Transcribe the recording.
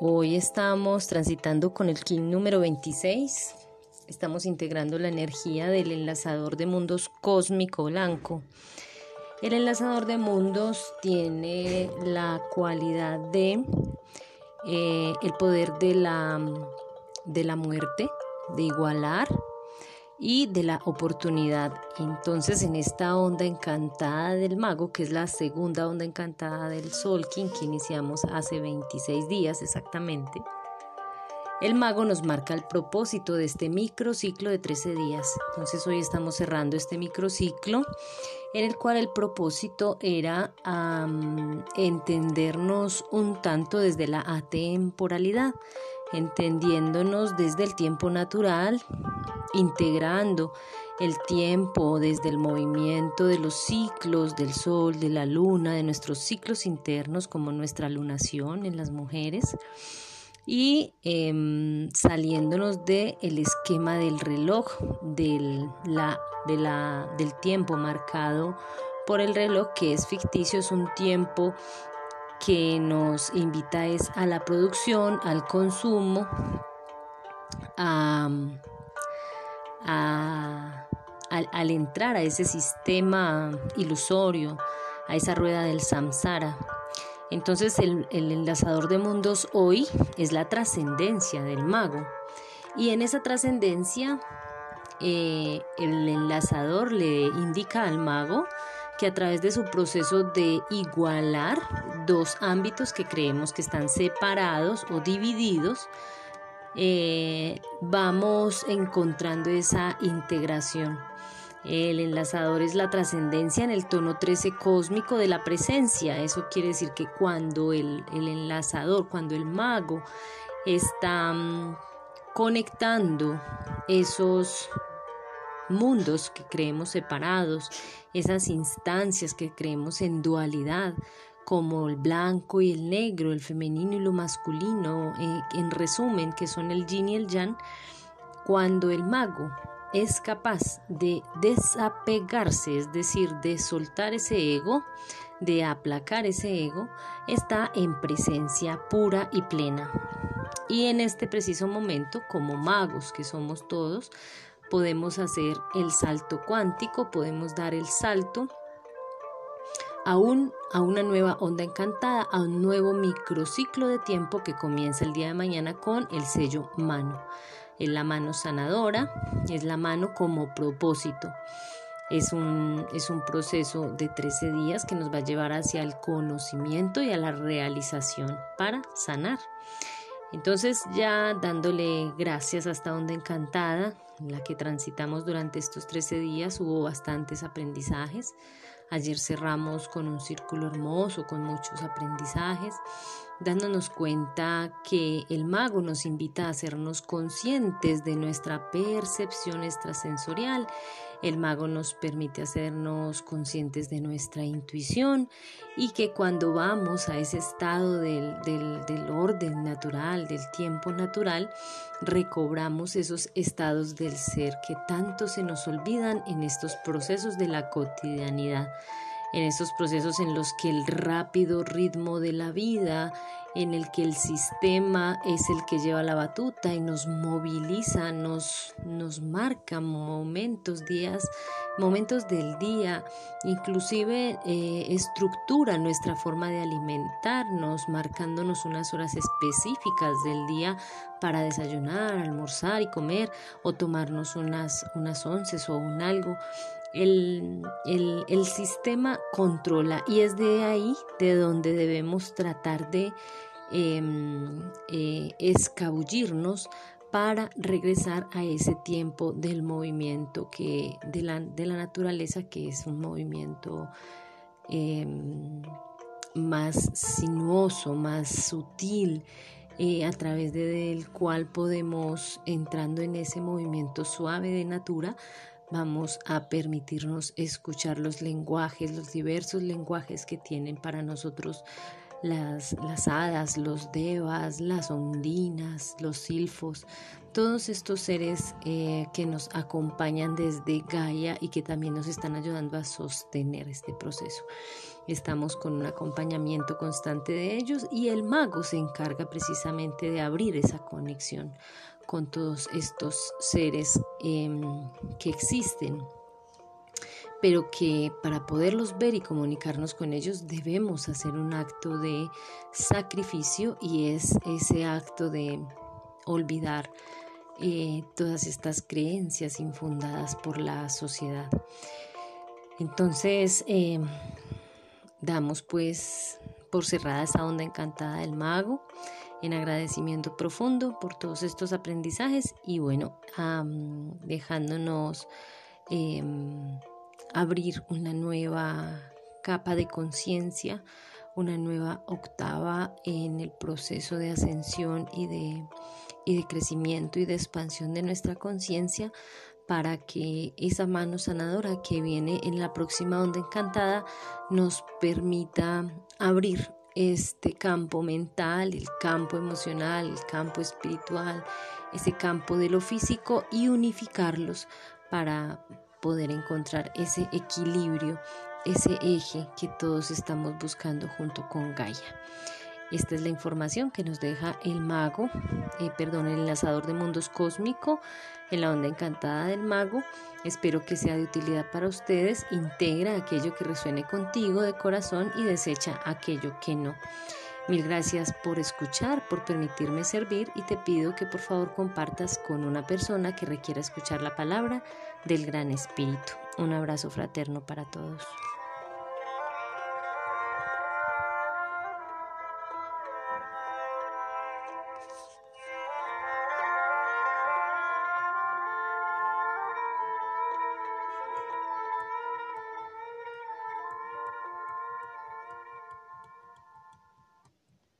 Hoy estamos transitando con el KIN número 26. Estamos integrando la energía del enlazador de mundos cósmico blanco. El enlazador de mundos tiene la cualidad de eh, el poder de la, de la muerte, de igualar y de la oportunidad. Entonces en esta onda encantada del mago, que es la segunda onda encantada del Solkin que iniciamos hace 26 días exactamente, el mago nos marca el propósito de este microciclo de 13 días. Entonces hoy estamos cerrando este microciclo en el cual el propósito era entendernos un tanto desde la atemporalidad entendiéndonos desde el tiempo natural, integrando el tiempo desde el movimiento de los ciclos del sol, de la luna, de nuestros ciclos internos como nuestra lunación en las mujeres y em, saliéndonos del esquema del reloj, del, la, de la, del tiempo marcado por el reloj que es ficticio, es un tiempo que nos invita es a la producción, al consumo, al, entrar a ese sistema ilusorio, a esa rueda del samsara. Entonces el, enlazador de mundos hoy es la trascendencia del mago. Y en esa trascendencia eh, el enlazador le indica al mago que a través de su proceso de igualar dos ámbitos que creemos que están separados o divididos, eh, vamos encontrando esa integración. El enlazador es la trascendencia en el tono 13 cósmico de la presencia. Eso quiere decir que cuando el, el enlazador, cuando el mago está mm, conectando esos mundos que creemos separados, esas instancias que creemos en dualidad, como el blanco y el negro, el femenino y lo masculino, eh, en resumen, que son el yin y el yang, cuando el mago es capaz de desapegarse, es decir, de soltar ese ego, de aplacar ese ego, está en presencia pura y plena. Y en este preciso momento, como magos que somos todos, podemos hacer el salto cuántico, podemos dar el salto a, a una nueva onda encantada, a un nuevo microciclo de tiempo que comienza el día de mañana con el sello mano. Es la mano sanadora, es la mano como propósito. Es un, es un proceso de 13 días que nos va a llevar hacia el conocimiento y a la realización para sanar. Entonces ya dándole gracias a esta onda encantada, la que transitamos durante estos 13 días, hubo bastantes aprendizajes. Ayer cerramos con un círculo hermoso, con muchos aprendizajes, dándonos cuenta que el mago nos invita a hacernos conscientes de nuestra percepción extrasensorial. El mago nos permite hacernos conscientes de nuestra intuición y que cuando vamos a ese estado del, orden natural, del tiempo natural, recobramos esos estados del ser que tanto se nos olvidan en estos procesos de la cotidianidad, en estos procesos en los que el rápido ritmo de la vida, en el que el sistema es el que lleva la batuta y nos moviliza, nos, nos marca momentos, días, momentos del día, inclusive eh, estructura nuestra forma de alimentarnos, marcándonos unas horas específicas del día para desayunar, almorzar y comer o tomarnos unas, unas onces o un algo. El, el, sistema controla y es de ahí de donde debemos tratar de Em, eh, escabullirnos para regresar a ese tiempo del movimiento que de la, de la naturaleza que es un movimiento em, más sinuoso, más sutil, eh, a través del cual podemos, entrando en ese movimiento suave de natura, vamos a permitirnos escuchar los lenguajes, los diversos lenguajes que tienen para nosotros las, hadas, los devas, las ondinas, los silfos, todos estos seres eh, que nos acompañan desde Gaia y que también nos están ayudando a sostener este proceso. Estamos con un acompañamiento constante de ellos y el mago se encarga precisamente de abrir esa conexión con todos estos seres em, que existen pero que para poderlos ver y comunicarnos con ellos debemos hacer un acto de sacrificio y es ese acto de olvidar eh, todas estas creencias infundadas por la sociedad. Entonces, eh, damos pues por cerrada esta onda encantada del mago en agradecimiento profundo por todos estos aprendizajes y bueno, dejándonos em, abrir una nueva capa de conciencia, una nueva octava en el proceso de ascensión y de, y de crecimiento y de expansión de nuestra conciencia para que esa mano sanadora que viene en la próxima onda encantada nos permita abrir este campo mental, el campo emocional, el campo espiritual, ese campo de lo físico y unificarlos para poder encontrar ese equilibrio, ese eje que todos estamos buscando junto con Gaia. Esta es la información que nos deja el mago, eh, perdón, el enlazador de mundos cósmico en la onda encantada del mago. Espero que sea de utilidad para ustedes. Integra aquello que resuene contigo de corazón y desecha aquello que no. Mil gracias por escuchar, por permitirme servir y te pido que por favor compartas con una persona que requiera escuchar la palabra del Gran Espíritu. Un abrazo fraterno para todos.